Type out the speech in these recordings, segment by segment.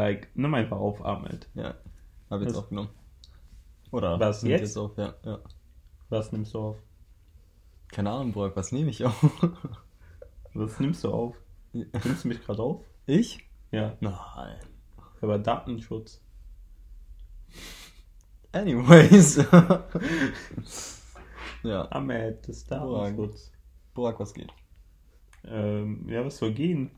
like, nimm einfach auf, Ahmed. Ja, habe jetzt Was? aufgenommen. Oder Was, nimmt jetzt? auf, ja, ja. Was nimmst du auf? Keine Ahnung, Brock, was nehme ich auf? Was nimmst du auf? Nimmst du mich gerade auf? ich? Ja, Nein. aber Datenschutz. Anyways. ja, Ahmed, das Datenschutz. Brock, was geht? Ähm, ja, was soll gehen?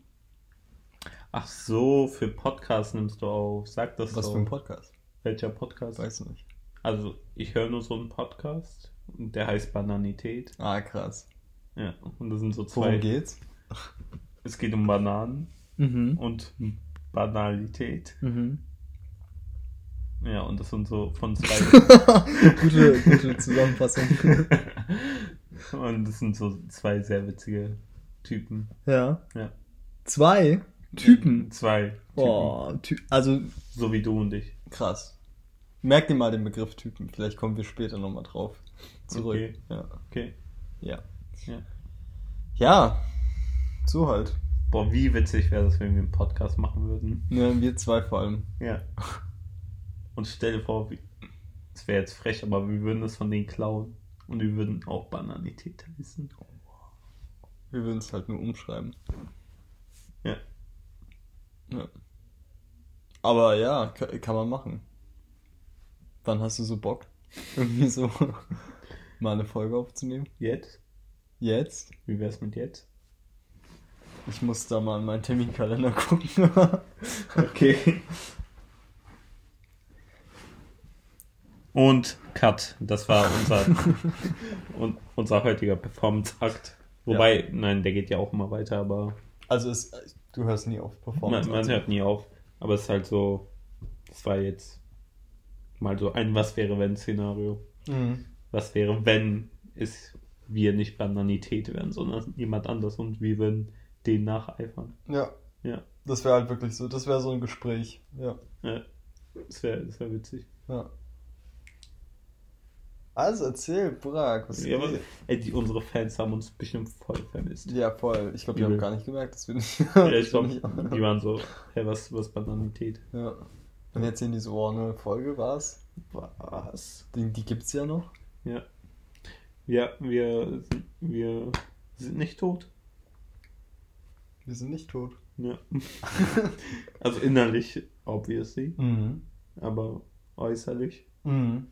Ach so, für Podcast nimmst du auf. Sag das Was doch. für ein Podcast? Welcher Podcast? Weiß nicht. Also, ich höre nur so einen Podcast. und Der heißt Bananität. Ah, krass. Ja, und das sind so zwei. Worum geht's? Es geht um Bananen Mhm. und Banalität. Mhm. Ja, und das sind so von zwei. gute, gute Zusammenfassung. und das sind so zwei sehr witzige Typen. ja. Ja. Zwei Typen. Zwei Typen. Oh, Ty also So wie du und ich. krass. Merk dir mal den Begriff Typen. Vielleicht kommen wir später nochmal drauf zurück. Okay. Ja. Okay. ja. Ja. Ja. So halt. Boah, wie witzig wäre das, wenn wir einen Podcast machen würden. Ja, wir zwei vor allem. Ja. Und stell dir vor, wie- es wäre jetzt frech, aber wir würden das von denen klauen. Und wir würden auch Bananität heißen. Wir würden es halt nur umschreiben. Ja. Ja. Aber ja, ka- kann man machen. Wann hast du so Bock? Irgendwie so mal eine Folge aufzunehmen? Jetzt? Jetzt? Wie wär's mit jetzt? Ich muss da mal in meinen Terminkalender gucken. Okay. Und Cut. Das war unser, un, unser heutiger Performance-Akt. Wobei, nein, der geht ja auch immer weiter, aber also es, du hörst nie auf Performance. man, man hört nie auf. Aber es ist halt so, das war jetzt mal so ein Was wäre wenn Szenario. Mhm. Was wäre, wenn es wir nicht Bananität wären, sondern jemand anders und wir würden den nacheifern. Ja, Ja, das wäre halt wirklich so. Das wäre so ein Gespräch. Ja. ja. Das wäre das wär witzig. ja. Also erzähl, Burak, was Ja, aber, ey, die, unsere Fans haben uns bestimmt voll vermisst. Ja, voll. Ich glaube, die haben gar nicht gemerkt, dass wir nicht. Ja, ich glaube, nicht- die waren so, hey, was, was Bananität? Ja. Und jetzt sehen die so, oh, eine Folge war's. Was? Die, die gibt's ja noch. Ja. Ja, wir, sind- wir sind nicht tot. Wir sind nicht tot. Ja. also innerlich, obviously, Mhm. aber äußerlich. Mhm.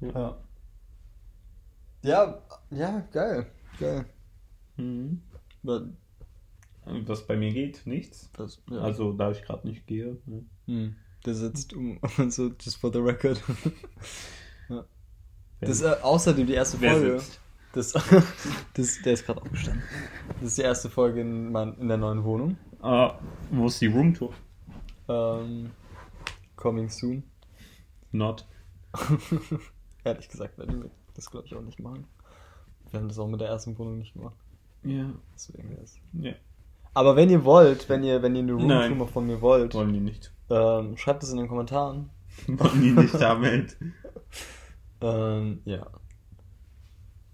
Ja. Ja. Ja, ja, geil. Geil. Mhm. Wa- Was bei mir geht, nichts. Das, ja. Also, da ich gerade nicht gehe. Ne? Hm. Der sitzt um, so, just for the record. ja. Das ist äh, außerdem die erste Folge. Das, das, der ist gerade aufgestanden. Das ist die erste Folge in, mein, in der neuen Wohnung. Ah, wo ist die Roomtour? Ähm, coming soon. Not. Ehrlich gesagt werden wir das glaube ich auch nicht machen. Wir haben das auch mit der ersten Wohnung nicht gemacht. Ja. Deswegen wäre es. Ja. Aber wenn ihr wollt, wenn ihr, wenn ihr eine. Roomtour von mir wollt, Wollen die nicht. ähm, schreibt es in den Kommentaren. Wollen die nicht damit. Ähm, ja.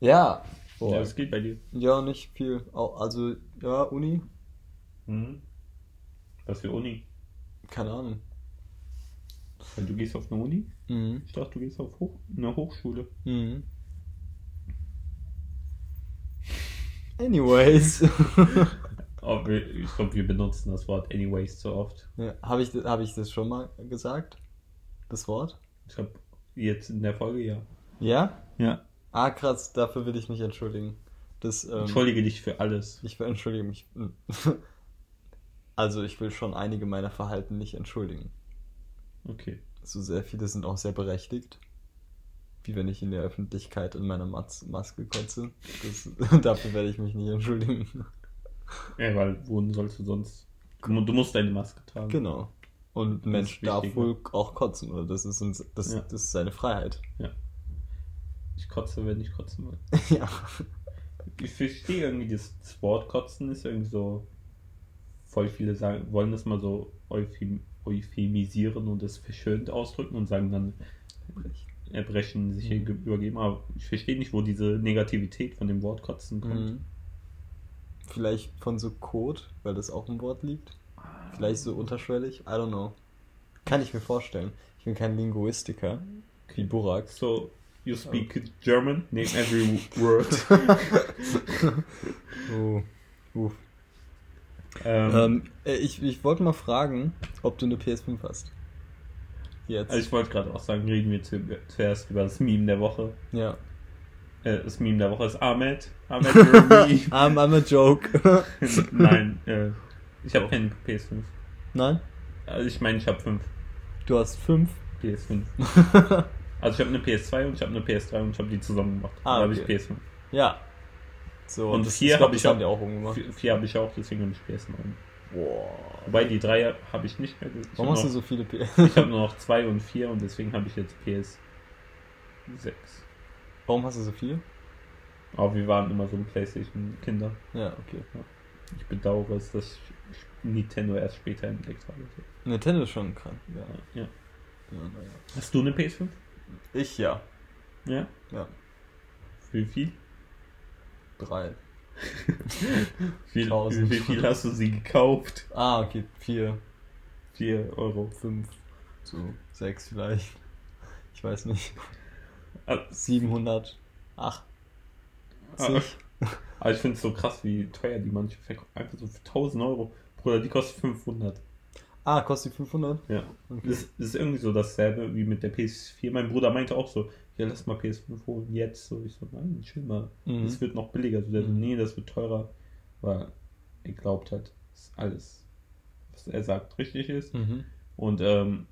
Ja. Boah. Ja, was geht bei dir? Ja, nicht viel. Also, ja, Uni? Mhm. Was für Uni? Keine Ahnung. Weil du gehst auf eine Uni? Mhm. Ich dachte, du gehst auf Hoch eine Hochschule. Mhm. Anyways. Aber wir- ich glaube, wir benutzen das Wort anyways zu oft. ja, Habe ich, hab ich das schon mal gesagt? Das Wort? Ich glaube, jetzt in der Folge ja. Ja? Ja. Ah, krass, dafür will ich mich entschuldigen. Das, ähm, Entschuldige dich für alles. Ich will entschuldige mich. Also, ich will schon einige meiner Verhalten nicht entschuldigen. Okay. So sehr viele sind auch sehr berechtigt. Wie wenn ich in der Öffentlichkeit in meiner Mas Maske kotze. Das, dafür werde ich mich nicht entschuldigen. Ja, weil wohin sollst du sonst? Du, mu- du musst deine Maske tragen. Genau. Und ein Mensch darf wichtig, wohl auch kotzen, oder? Das ist, uns, das, Ja. das ist seine Freiheit. Ich kotze, wenn ich kotzen will. ja. Ich verstehe irgendwie, das, das Wort kotzen ist irgendwie so. Voll viele sagen, wollen das mal so euphem, euphemisieren und es verschönt ausdrücken und sagen dann, erbrechen, sich hier Mhm. ge- übergeben. Aber ich verstehe nicht, wo diese Negativität von dem Wort kotzen kommt. Mhm. Vielleicht von so Code, weil das auch im Wort liegt. Vielleicht so unterschwellig. I don't know. Kann ich mir vorstellen. Ich bin kein Linguistiker. Wie Burak. So, you speak German? Name every word. Oh. Uff. ähm, Ähm, äh, ich ich wollte mal fragen, ob du eine PS5 hast. Jetzt. also ich wollte gerade auch sagen, reden wir zu, zuerst über das Meme der Woche. ja. Äh, das Meme der Woche ist Ahmed. Ahmed. I'm, I'm a joke. Nein, äh, ich habe keine PS5. Nein? Also ich meine, ich habe fünf Du hast fünf? PS5. Also ich habe eine PS2 und ich habe eine PS3 und ich habe die zusammen gemacht. Ah, da habe okay. ich PS5. ja. So, Und das, vier glaub, hab ich auch- umgemacht. Vier, vier habe ich auch, deswegen habe ich PS9. Boah. Wobei die drei habe ich nicht mehr. Ich Warum habe hast du so viele PS? ich hab nur noch zwei und vier und deswegen habe ich jetzt PS6. Warum hast du so viele? Aber wir waren immer so ein Playstation-Kinder. Ja, okay. Ich bedauere es, dass ich Nintendo erst später entdeckt habe. Nintendo ist schon krank. Ja. Ja. ja. Hast du eine PS5? Ich ja. Ja. Ja. Wie viel? Drei. Wie, Tausend. wie viel hast du sie gekauft? Ah, okay. Vier, 4 Euro. fünf, so sechs vielleicht. Ich weiß nicht. Ah, 700. Ach. Aber ich finde es so krass, wie teuer die manche verkaufen. Einfach so für 1000 Euro. Bruder, die kostet 500. Ah, kostet die 500? Ja. Okay. Das, das ist irgendwie so dasselbe wie mit der PS4. Mein Bruder meinte auch so, ja, lass mal PS5 holen, jetzt. So, ich so, nein, chill mal. Mhm. Das wird noch billiger. So, der so, Mhm. nee, das wird teurer. Weil er glaubt halt, dass alles, was er sagt, richtig ist. Mhm. Und, ähm,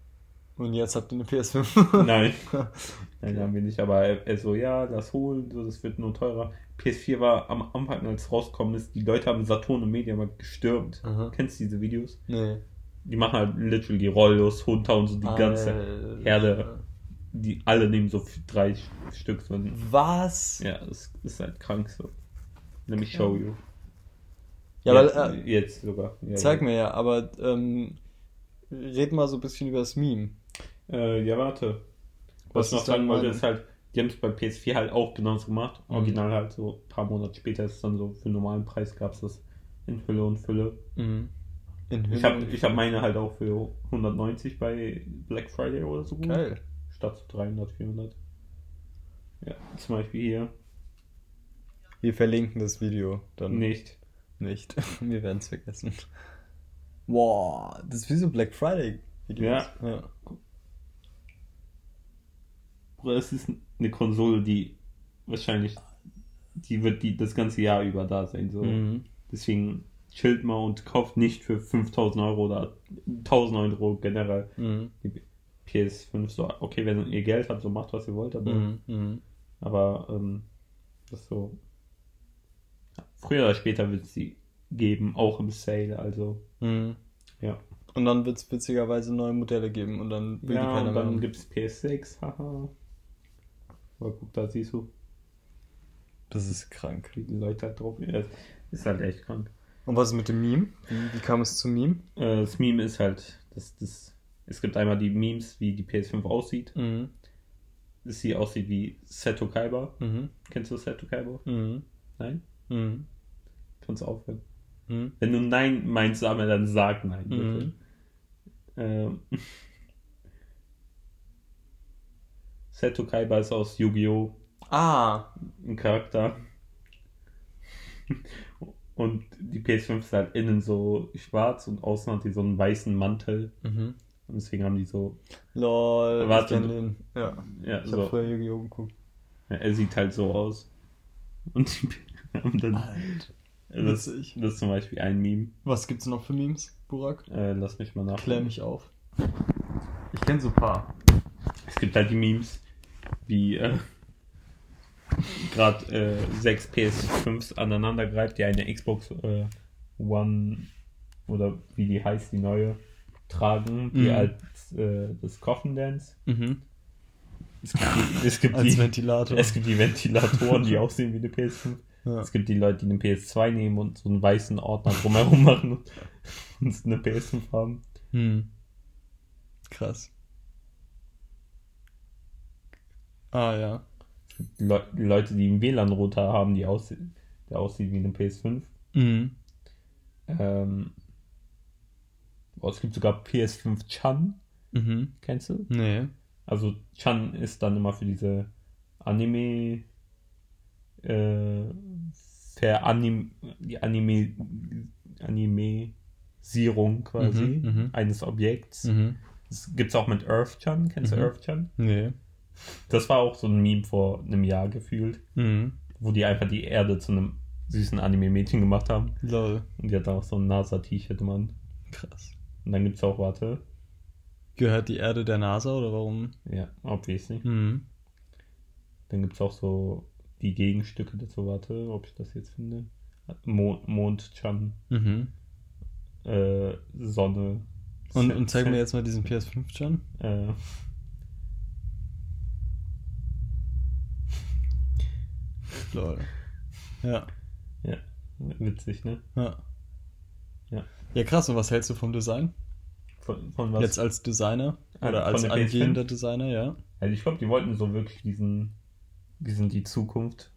Und jetzt habt ihr eine PS5. nein. Nein, haben wir nicht. Aber er, er so, ja, lass holen, so, das wird nur teurer. PS4 war am Anfang, als es rausgekommen ist, die Leute haben Saturn und Mediamarkt gestürmt. Aha. Kennst du diese Videos? Nee. Die machen halt literally Rollos, Hunter und so die ganze Alter. Herde. Die alle nehmen so drei Stück. So. Was? Ja, das ist halt krank so. Let me show you. Ja, jetzt, aber äh, jetzt sogar. Ja, zeig ja. mir ja, aber ähm, red mal so ein bisschen über das Meme. Äh, ja, warte. Was Was ich noch sagen wollte, ist halt, die haben es bei PS4 halt auch genauso gemacht. Mhm. Original halt so ein paar Monate später ist es dann so, für einen normalen Preis gab es das in Hülle und Fülle. Mhm. In Ich Hülle habe ich hab meine halt auch für 190 bei Black Friday oder so. Geil. Statt 300, 400. Ja, zum Beispiel hier Wir verlinken das Video dann nicht. nicht. Wir werden es vergessen. Boah, das ist wie so Black Friday. Videos. ja. Bruder, es ist eine Konsole, die wahrscheinlich, die wird die das ganze Jahr über da sein. So. Mhm. Deswegen chillt mal und kauft nicht für 5000 Euro oder 1000 Euro generell Mhm. Die PS5. So, okay, wenn ihr Geld habt, so macht was ihr wollt, aber, Mhm. Mhm. aber ähm, das so. Früher oder später wird es sie geben, auch im Sale, also Mhm. ja. Und dann wird es witzigerweise neue Modelle geben und dann will die Ja, keiner und dann gibt es PS6, haha. Aber guck, da siehst du, Das ist krank. wie die Leute halt drauf. Ja, ist halt echt krank. Und was ist mit dem Meme? Wie, wie kam es zum Meme? Äh, das Meme ist halt, das, das, es gibt einmal die Memes, wie die PS5 aussieht. Mhm. Dass sie aussieht wie Seto Kaiba. Mhm. Kennst du Seto Kaiba? Mhm. Nein? Mhm. Kannst du aufhören. Mhm. Wenn du Nein meinst, Samuel, dann sag Nein, bitte. Mhm. Ähm, Seto Kaiba ist aus Yu-Gi-Oh! Ah, ein Charakter. Und die PS5 ist halt innen so schwarz und außen hat die so einen weißen Mantel. mhm. Und deswegen haben die so, lol. Warte, den. Ja, ja, ich habe so. früher Yu-Gi-Oh! geguckt. Ja, er sieht halt so aus. Und die haben dann. Alter. Das, witzig. das ist zum Beispiel ein Meme. Was gibt's noch für Memes, Burak? Äh, lass mich mal nach. Klär mich auf. Ich kenne so ein paar. Es gibt halt die Memes, wie äh, gerade äh, sechs PS5s aneinander greift, die eine Xbox äh, One oder wie die heißt, die neue, tragen, die Mhm. als äh, das Coffin Dance. Mhm. Es gibt die, es gibt die, Ventilator. es gibt die Ventilatoren, die aussehen wie eine PS5. ja. Es gibt die Leute, die eine PS2 nehmen und so einen weißen Ordner drumherum machen und, eine PS5 haben. Hm. Krass. Ah ja. Le die Leute, die einen WLAN-Router haben, die aussieht, der aussieht wie eine PS5. Mhm. Ähm, oh, es gibt sogar PS5 Chan. Mhm. Kennst du? Nee. Also Chan ist dann immer für diese Anime äh, Veranim die Anime Animesierung quasi Mhm, mhm. eines Objekts. Mhm. Das gibt's auch mit Earth-Chan. Kennst Mhm. du Earth-Chan? Nee. Das war auch so ein Meme vor einem Jahr gefühlt, Mhm. wo die einfach die Erde zu einem süßen Anime-Mädchen gemacht haben. Lol. Und die hat auch so ein NASA-T-Shirt, Mann. Krass. Und dann gibt's auch, warte, Gehört die Erde der NASA oder warum? ja, obviously. Mhm. Dann gibt es auch so die Gegenstücke dazu. Warte, ob ich das jetzt finde. Mond, Mondchan, Mhm. äh, Sonne. Und, und zeig mir jetzt mal diesen PS5 schon. Äh, Lol. Ja. ja, witzig, ne? Ja. Ja. Ja, krass. Und was hältst du vom Design? Von, von was? Jetzt als Designer? Ah, Oder als der PS5? angehender Designer, ja. Also ich glaube, die wollten so wirklich diesen, die sind die Zukunft.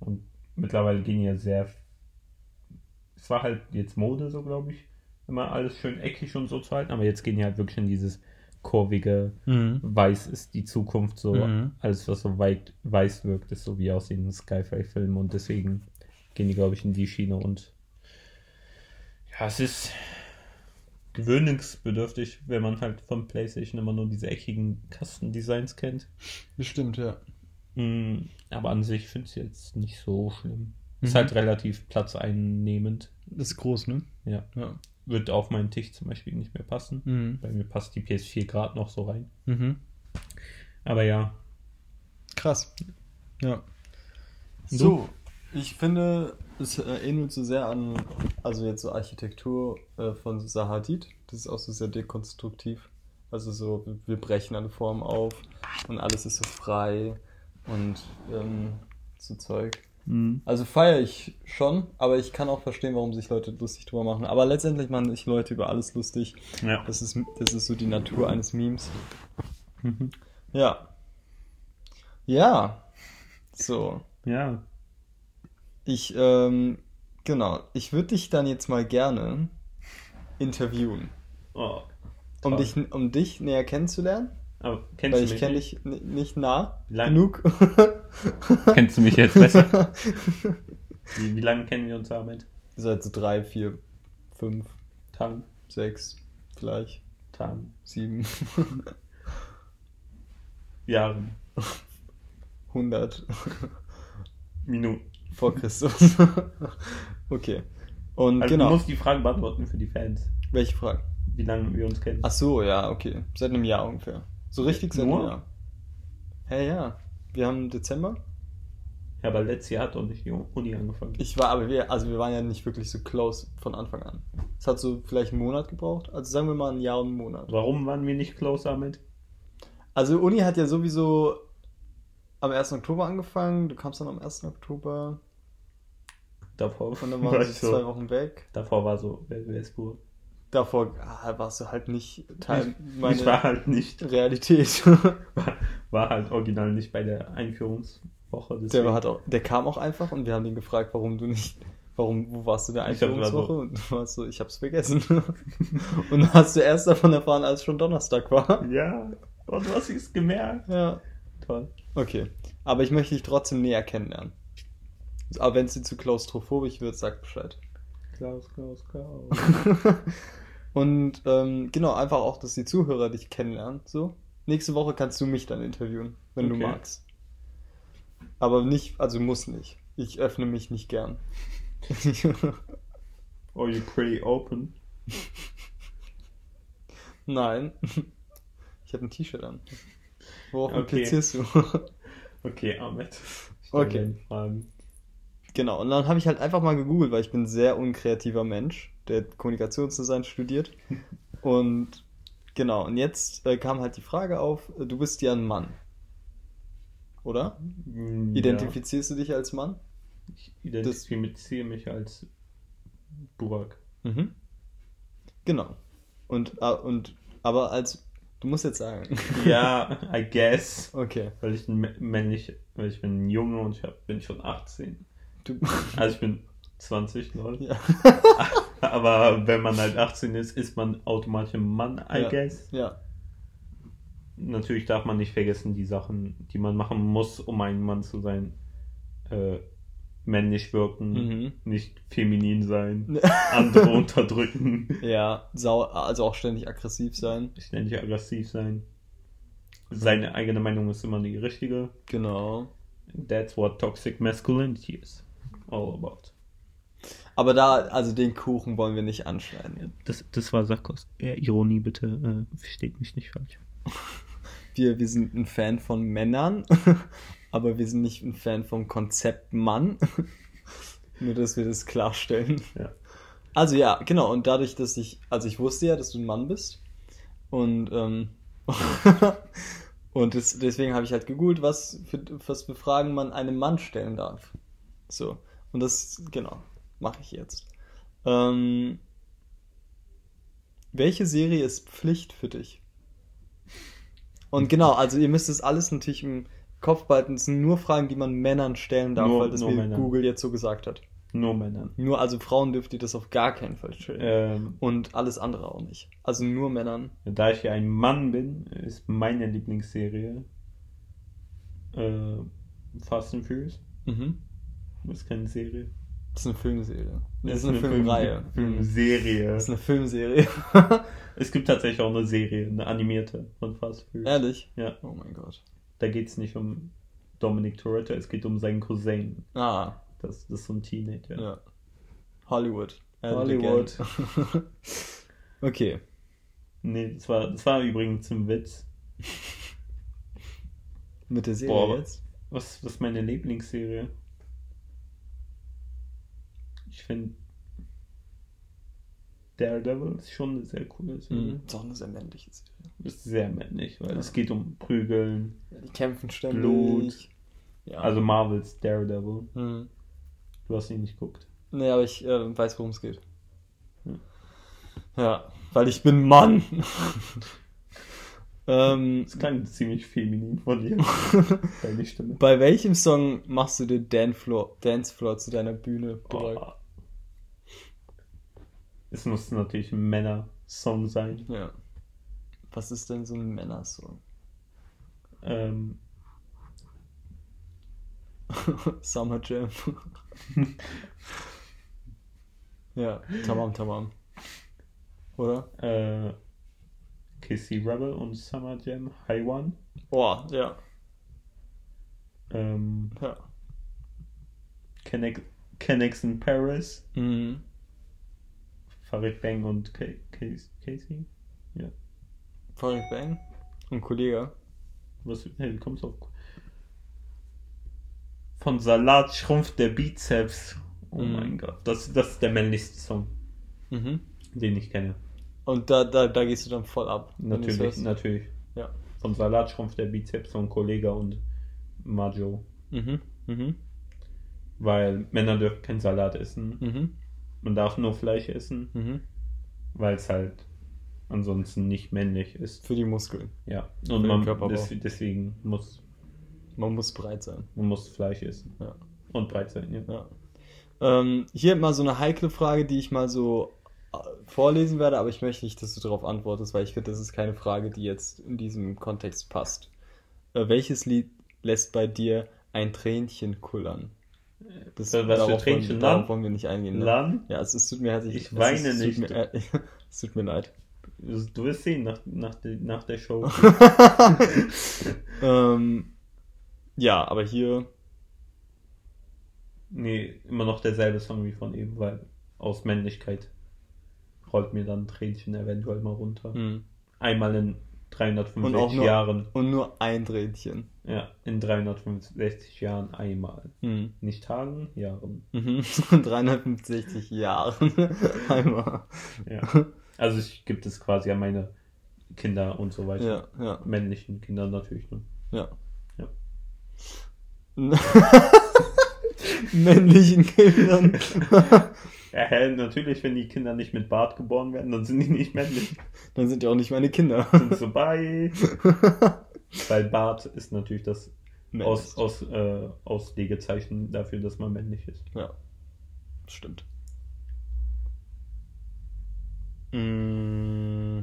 Und mittlerweile gehen ja sehr. Es war halt jetzt Mode, so glaube ich, immer alles schön eckig und so zu halten, aber jetzt gehen die halt wirklich in dieses kurvige, Mhm. weiß ist die Zukunft, so Mhm. alles, was so weit weiß wirkt, ist so wie aus den Sci-Fi-Filmen und deswegen gehen die, glaube ich, in die Schiene und ja, es ist gewöhnungsbedürftig, wenn man halt von PlayStation immer nur diese eckigen Kastendesigns kennt. Bestimmt, ja. Mm, Aber an sich finde ich es jetzt nicht so schlimm. Ist Mhm. halt relativ platzeinnehmend. Das ist groß, ne? Ja. Ja. Wird auf meinen Tisch zum Beispiel nicht mehr passen. Mhm. Bei mir passt die PS4 gerade noch so rein. Mhm. Aber ja. Krass. Ja. So, ich finde, es ähnelt so sehr an, also jetzt so Architektur äh, von Sahadid. Das ist auch so sehr dekonstruktiv. Also so, wir- brechen alle Formen auf und alles ist so frei und ähm, so Zeug. Also feiere ich schon, aber ich kann auch verstehen, warum sich Leute lustig drüber machen. Aber letztendlich machen sich Leute über alles lustig. Ja. Das ist, das ist so die Natur eines Memes. Mhm. Ja. Ja. So. Ja. Ich, ähm, genau. Ich würde dich dann jetzt mal gerne interviewen. Oh, Um dich, um dich näher kennenzulernen. Aber kennst Weil du ich mich kenne nicht? dich ni- nicht nah lang- genug. Kennst du mich jetzt besser? Wie, wie lange kennen wir uns damit? Seit so drei, vier, fünf, Tagen? sechs, vielleicht Tagen? sieben, Jahren? hundert Minuten? Vor Christus. okay. Und Also genau. du musst die Fragen beantworten für die Fans. Welche Frage? Wie lange wir uns kennen. Ach so, ja, okay. Seit einem Jahr ungefähr. So richtig seit Nur? einem Jahr. Hä, ja. Wir haben Dezember. Ja, aber letztes Jahr hat doch nicht die Uni angefangen. Ich war, aber wir, also wir waren ja nicht wirklich so close von Anfang an. Es hat so vielleicht einen Monat gebraucht. Also sagen wir mal ein Jahr und einen Monat. Warum waren wir nicht close damit? Also Uni hat ja sowieso am 1. Oktober angefangen. Du kamst dann am 1. Oktober Davor und dann war waren ich wir so zwei. Wochen weg. Davor war so, wer, wer ist pur? Davor ah, warst du halt nicht Teil Ich meiner war halt nicht, Realität. war, war halt original nicht bei der Einführungswoche. Der, deswegen- war halt auch, der kam auch einfach und wir haben ihn gefragt, warum du nicht, warum, wo warst du der Ich hab grad Einführungswoche? Und du warst so, ich hab's vergessen. und hast du erst davon erfahren, als schon Donnerstag war. Ja, und du hast es gemerkt. Ja. Toll. Okay. Aber ich möchte dich trotzdem näher kennenlernen. Aber wenn es dir zu klaustrophobisch wird, sag Bescheid. Klaus, Klaus, Klaus. und ähm, genau, einfach auch, dass die Zuhörer dich kennenlernen. So. Nächste Woche kannst du mich dann interviewen, wenn du Okay. magst. Aber nicht, also muss nicht. Ich öffne mich nicht gern. Oh, you're pretty open. Nein. Ich habe ein T-Shirt an. Worauf Okay. implizierst du? Okay, Ahmed. Okay. genau, und dann habe ich halt einfach mal gegoogelt, weil ich bin ein sehr unkreativer Mensch, der Kommunikationsdesign studiert. Und genau, und jetzt äh, kam halt die Frage auf, äh, du bist ja ein Mann. Oder? Mm, Identifizierst du dich als Mann? Ja. Ich identifiziere mich als Burak. Mhm. Genau. Und, äh, und aber als du musst jetzt sagen. Ja, I guess. Okay. Weil ich ein mä- männlich, weil ich bin ein Junge und ich hab, bin schon 18. Du, Also ich bin 20, lol. ja. Aber wenn man halt 18 ist, ist man automatisch ein Mann, I Ja. guess. ja. natürlich darf man nicht vergessen, die Sachen, die man machen muss, um ein Mann zu sein. Äh, männlich wirken, Mhm. nicht feminin sein, andere unterdrücken, Ja, sau also auch ständig aggressiv sein. ständig aggressiv sein. Seine eigene Meinung ist immer die richtige. Genau. That's what toxic masculinity is all about. Aber da, also den Kuchen wollen wir nicht anschneiden. Das, das war Sarkos. Ja, Ironie bitte, äh, versteht mich nicht falsch. Wir, wir sind ein Fan von Männern, aber wir sind nicht ein Fan vom Konzept Mann. Nur, dass wir das klarstellen. Ja. Also ja, genau. Und dadurch, dass ich, also ich wusste ja, dass du ein Mann bist. Und, ähm, und das, deswegen habe ich halt gegoogelt, was für, was für Fragen man einem Mann stellen darf. So. Und das, genau, mache ich jetzt. Ähm, welche Serie ist Pflicht für dich? Und genau, also ihr müsst es alles natürlich im Kopf behalten. Es sind nur Fragen, die man Männern stellen darf, Nur- weil das mir. Google jetzt so gesagt hat. Nur Männern. Nur, also Frauen dürft ihr das auf gar keinen Fall stellen. Ähm, Und alles andere auch nicht. Also nur Männern. da ich ja ein Mann bin, ist meine Lieblingsserie äh, Fast and Furious. Mhm. Das ist keine Serie. Das ist eine Filmserie. Das, ist eine eine, Filmreihe. Film. Filmserie. Das ist eine Filmserie. Es gibt tatsächlich auch eine Serie, eine animierte von Fast and Furious. Ehrlich? Ja. Oh mein Gott. Da geht es nicht um Dominic Toretto, es geht um seinen Cousin. Ah, Das, das ist so ein Teenager. ja. Hollywood. It Hollywood. okay. Nee, das war, das war übrigens ein Witz. Mit der Serie Boah. jetzt? Was, was ist meine Lieblingsserie? Ich finde Daredevil ist schon eine sehr coole Serie. Mhm. Ist auch eine sehr männliche Serie. Ist sehr männlich, weil Ja. es geht um Prügeln. Ja, die kämpfen ständig. Blut. Ja. Also Marvels Daredevil. Mhm. Du hast ihn nicht geguckt. Nee, aber ich äh, weiß, worum es geht. Hm. Ja, weil ich bin Mann. ähm, Das klang ziemlich feminin von dir. Deine Stimme. bei welchem Song machst du den Dancefloor, Dancefloor zu deiner Bühne bereit? Oh. Es muss natürlich ein Männer-Song sein. Ja. Was ist denn so ein Männersong? Ähm, Summer Jam. ja, tamam, tamam. Oder? äh, Kissy Rebel und Summer Jam, High One. Boah, ja. Ähm, Ja. Kennex, Kennex in Paris. Mhm. Farid Bang und Cas- Casey. Farid Bang und Kollege. Was hey, wie kommt's auf? Von Salat schrumpft der Bizeps. Oh Mhm. mein Gott. Das, das ist der männlichste Song, Mhm. den ich kenne. Und da, da, da gehst du dann voll ab. Natürlich, natürlich. Ja. Von Salat schrumpft der Bizeps von Kollega und Majo. Mhm. Mhm. Weil Männer dürfen kein Salat essen. Mhm. Man darf nur Fleisch essen, Mhm. weil es halt ansonsten nicht männlich ist. Für die Muskeln. Ja. Und man, des, deswegen muss Man muss breit sein. man muss Fleisch essen. Ja. Und breit sein, ja. Ja. Ähm, hier mal so eine heikle Frage, die ich mal so äh, vorlesen werde, aber ich möchte nicht, dass du darauf antwortest, weil ich finde, das ist keine Frage, die jetzt in diesem Kontext passt. Äh, welches Lied lässt bei dir ein Tränchen kullern? Das, Äh, was für darauf, wollen, Tränchen? wir- darauf wollen wir nicht eingehen. Ne? Lan? Ja, es, es tut mir herzlich. Ich es, weine es, nicht. Tut mir, es tut mir leid. Du wirst sehen nach, nach, der, nach der Show. ähm, ja, aber hier. nee, immer noch derselbe Song wie von eben, weil aus Männlichkeit rollt mir dann Tränchen eventuell mal runter. Hm. Einmal in Und auch 365 nur- Jahren. Und nur ein Tränchen. Ja, in 365 Jahren einmal. Hm. Nicht Tagen, Jahren. Mhm. 365 Jahren. Einmal. Ja. Also ich gibt es quasi an meine Kinder und so weiter. Ja, ja, Männlichen Kinder natürlich. Ne? ja. Ja. Männlichen Kindern. Ja, natürlich, wenn die Kinder nicht mit Bart geboren werden, dann sind die nicht männlich. Dann sind die auch nicht meine Kinder. Sind so bei. Weil Bart ist natürlich das aus, aus, äh, Auslegezeichen dafür, dass man männlich ist. Ja, stimmt. Mm,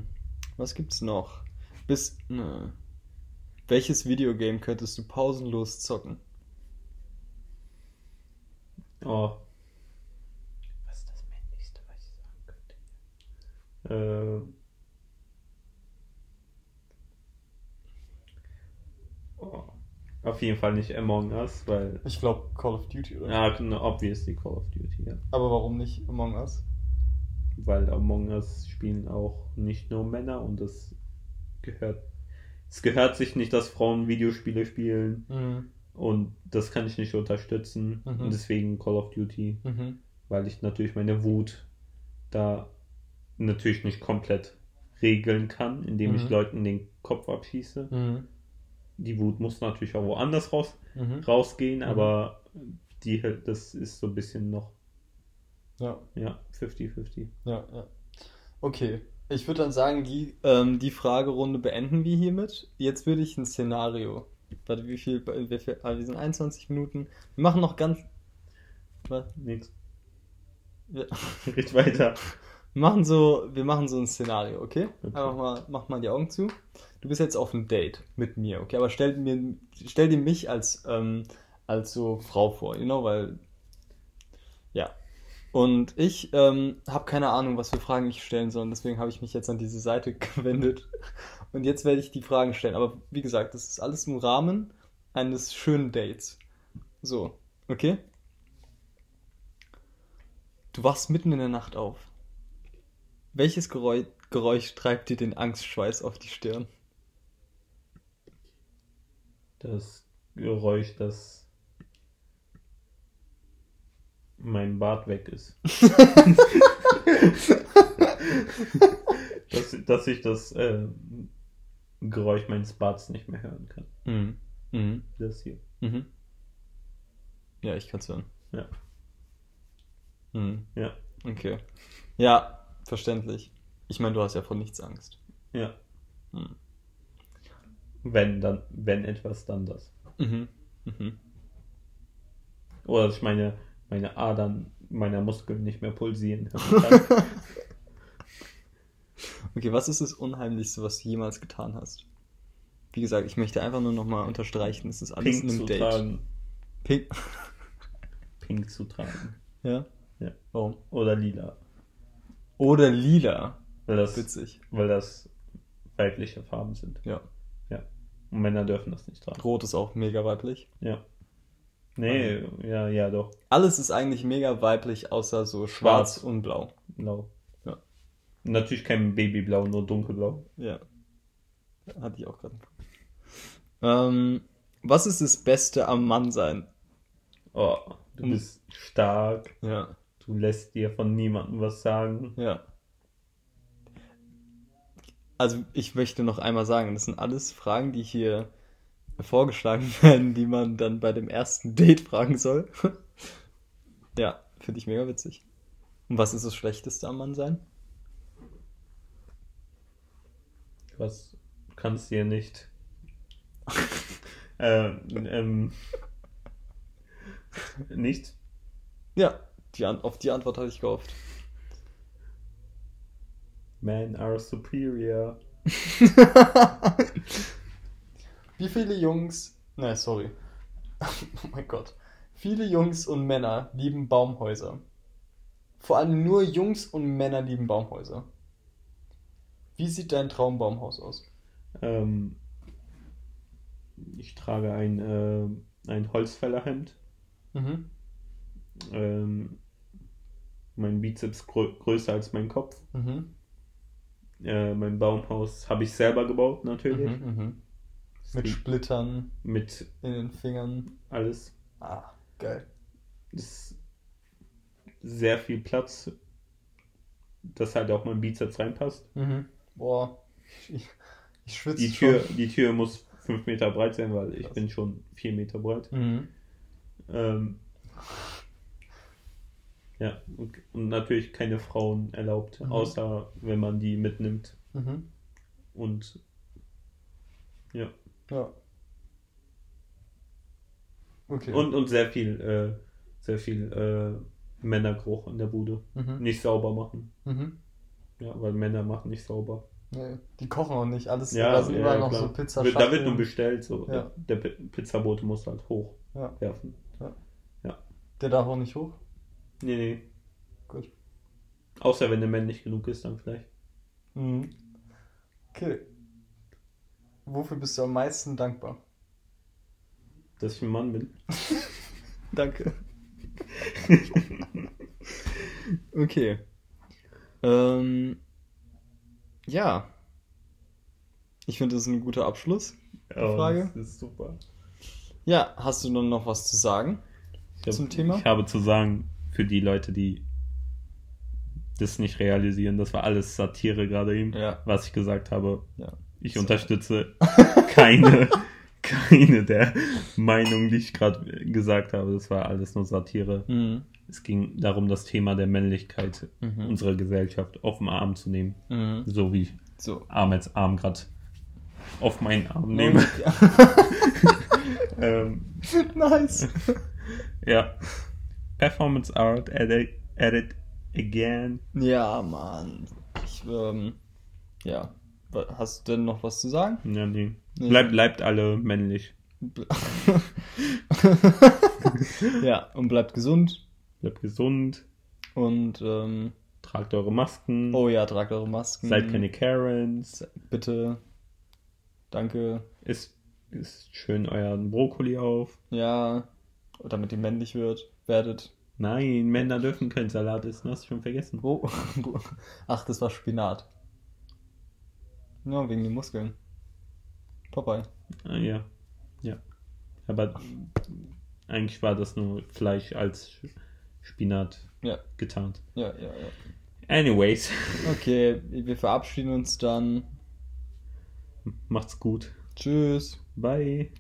was gibt's noch? Bist, ne. Welches Videogame könntest du pausenlos zocken? Oh. Was ist das männlichste, was ich sagen könnte? Äh. Oh. Auf jeden Fall nicht Among Us, weil. Ich glaube Call of Duty, oder? Ja, no, obviously Call of Duty, ja. Aber warum nicht Among Us? Weil Among Us spielen auch nicht nur Männer und es gehört. Es gehört sich nicht, dass Frauen Videospiele spielen. Mhm. Und das kann ich nicht unterstützen. Mhm. Und deswegen Call of Duty, Mhm. weil ich natürlich meine Wut da natürlich nicht komplett regeln kann, indem ich Mhm. Leuten den Kopf abschieße. Mhm. Die Wut muss natürlich auch woanders raus, Mhm. rausgehen, aber die, das ist so ein bisschen noch, Ja, ja, 50-50. ja, ja. Okay. Ich würde dann sagen, die, ähm, die Fragerunde beenden wir hiermit. Jetzt würde ich ein Szenario. Warte, wie viel? Wie viel ah, wir sind 21 Minuten. Wir machen noch ganz. Was? Nix. Wir, Red weiter. wir machen so, wir machen so ein Szenario, okay? Okay. Einfach mal, mach mal die Augen zu. Du bist jetzt auf einem Date mit mir, okay? Aber stell mir, stell dir mich als, ähm, als so Frau vor, you know, weil, ja. Und ich ähm, habe keine Ahnung, was für Fragen ich stellen soll. Deswegen habe ich mich jetzt an diese Seite gewendet. Und jetzt werde ich die Fragen stellen. Aber wie gesagt, das ist alles im Rahmen eines schönen Dates. So, okay? Du wachst mitten in der Nacht auf. Welches Geräusch, Geräusch treibt dir den Angstschweiß auf die Stirn? Das Geräusch, dass mein Bart weg ist. dass, dass ich das äh, Geräusch meines Barts nicht mehr hören kann. Mhm. Mhm. Das hier. Mhm. Ja, ich kann es hören. Ja. Mhm. Ja. Okay. Ja, verständlich. Ich meine, du hast ja vor nichts Angst. Ja. Mhm. Wenn dann, wenn etwas, dann das. Mhm. Mhm. Oder dass ich meine, meine Adern meiner Muskeln nicht mehr pulsieren. Okay, was ist das Unheimlichste, was du jemals getan hast? Wie gesagt, ich möchte einfach nur nochmal unterstreichen, es ist alles Pink in zu einem Date. tragen. Pink. Pink zu tragen. Ja? Ja. Warum? Oder lila. Oder lila. Weil das, Witzig. weil das weibliche Farben sind. Ja. Ja. Und Männer dürfen das nicht tragen. Rot ist auch mega weiblich. Ja. Nee, ja, ja, doch. Alles ist eigentlich mega weiblich, außer so schwarz, Schwarz. und blau. Blau. Ja. Natürlich kein Babyblau, nur dunkelblau. Ja. Hatte ich auch gerade. Ähm, was ist das Beste am Mannsein? Oh, du bist stark. Ja. Du lässt dir von niemandem was sagen. Ja. Also ich möchte noch einmal sagen, das sind alles Fragen, die hier vorgeschlagen werden, die man dann bei dem ersten Date fragen soll. ja, finde ich mega witzig. Und was ist das Schlechteste am Mannsein? Was kannst dir nicht. ähm, ähm, nicht? Ja, die An auf die Antwort hatte ich gehofft. Men are superior. Wie viele Jungs. Nein, sorry. Oh mein Gott. Viele Jungs und Männer lieben Baumhäuser. Vor allem nur Jungs und Männer lieben Baumhäuser. Wie sieht dein Traumbaumhaus aus? Ähm, ich trage ein, äh, ein Holzfällerhemd. Mhm. Ähm, mein Bizeps grö größer als mein Kopf. Mhm. Äh, mein Baumhaus habe ich selber gebaut, natürlich. Mhm, mhm. Mit Splittern mit in den Fingern. alles. Ah, geil. Es ist sehr viel Platz, dass halt auch mein Bizeps reinpasst. Mhm. Boah, ich, ich schwitze Die Tür, die Tür muss 5 Meter breit sein, weil ich Krass. bin schon 4 Meter breit. Mhm. Ähm, ja, und, natürlich keine Frauen erlaubt, Mhm. außer wenn man die mitnimmt. Mhm. Und ja. Ja. Okay. Und, und sehr viel, äh, sehr viel äh, Männergeruch in der Bude. Mhm. Nicht sauber machen. Mhm. Ja, weil Männer machen nicht sauber. Nee, die kochen auch nicht. Alles, Ja, da sind ja, überall noch klar. so Pizza Da wird nur bestellt, so. Ja. Der Pi- Pizzabote muss halt Ja. hochwerfen. Der darf auch nicht hoch. Nee, nee. Gut. Außer wenn der männlich genug ist, dann vielleicht. Mhm. Okay. Wofür bist du am meisten dankbar? Dass ich ein Mann bin. Danke. okay. Ähm, ja. Ich finde, das ist ein guter Abschluss. Frage? Das ist super. Ja, hast du dann noch was zu sagen? Ich hab, Zum Thema? Ich habe zu sagen, für die Leute, die das nicht realisieren, das war alles Satire gerade eben, Ja. was ich gesagt habe. Ja. Ich So. unterstütze keine, keine der Meinungen, die ich gerade gesagt habe. Das war alles nur Satire. Mhm. Es ging darum, das Thema der Männlichkeit Mhm. unserer Gesellschaft auf den Arm zu nehmen. Mhm. So wie So. Arm als Arm gerade auf meinen Arm nehme. ähm, nice. ja. Performance Art, edit, edit again. Ja, Mann. Ich, ähm, ja. Hast du denn noch was zu sagen? Ja, nee. Nee. Bleibt, bleibt alle männlich. ja, und bleibt gesund. Bleibt gesund. Und, ähm, Tragt eure Masken. oh ja, tragt eure Masken. Seid keine Karens. Bitte. Danke. Isst, isst schön euren Brokkoli auf. Ja. Damit ihr männlich wird, werdet. Nein, Männer dürfen keinen Salat essen. Hast du schon vergessen. Wo? Ach, das war Spinat. Ja, wegen den Muskeln. Popeye. Ah, ja. Ja. Aber eigentlich war das nur Fleisch als Spinat Ja, getarnt. ja, ja, ja. Anyways, Okay, wir verabschieden uns dann. macht's gut. Tschüss. Bye.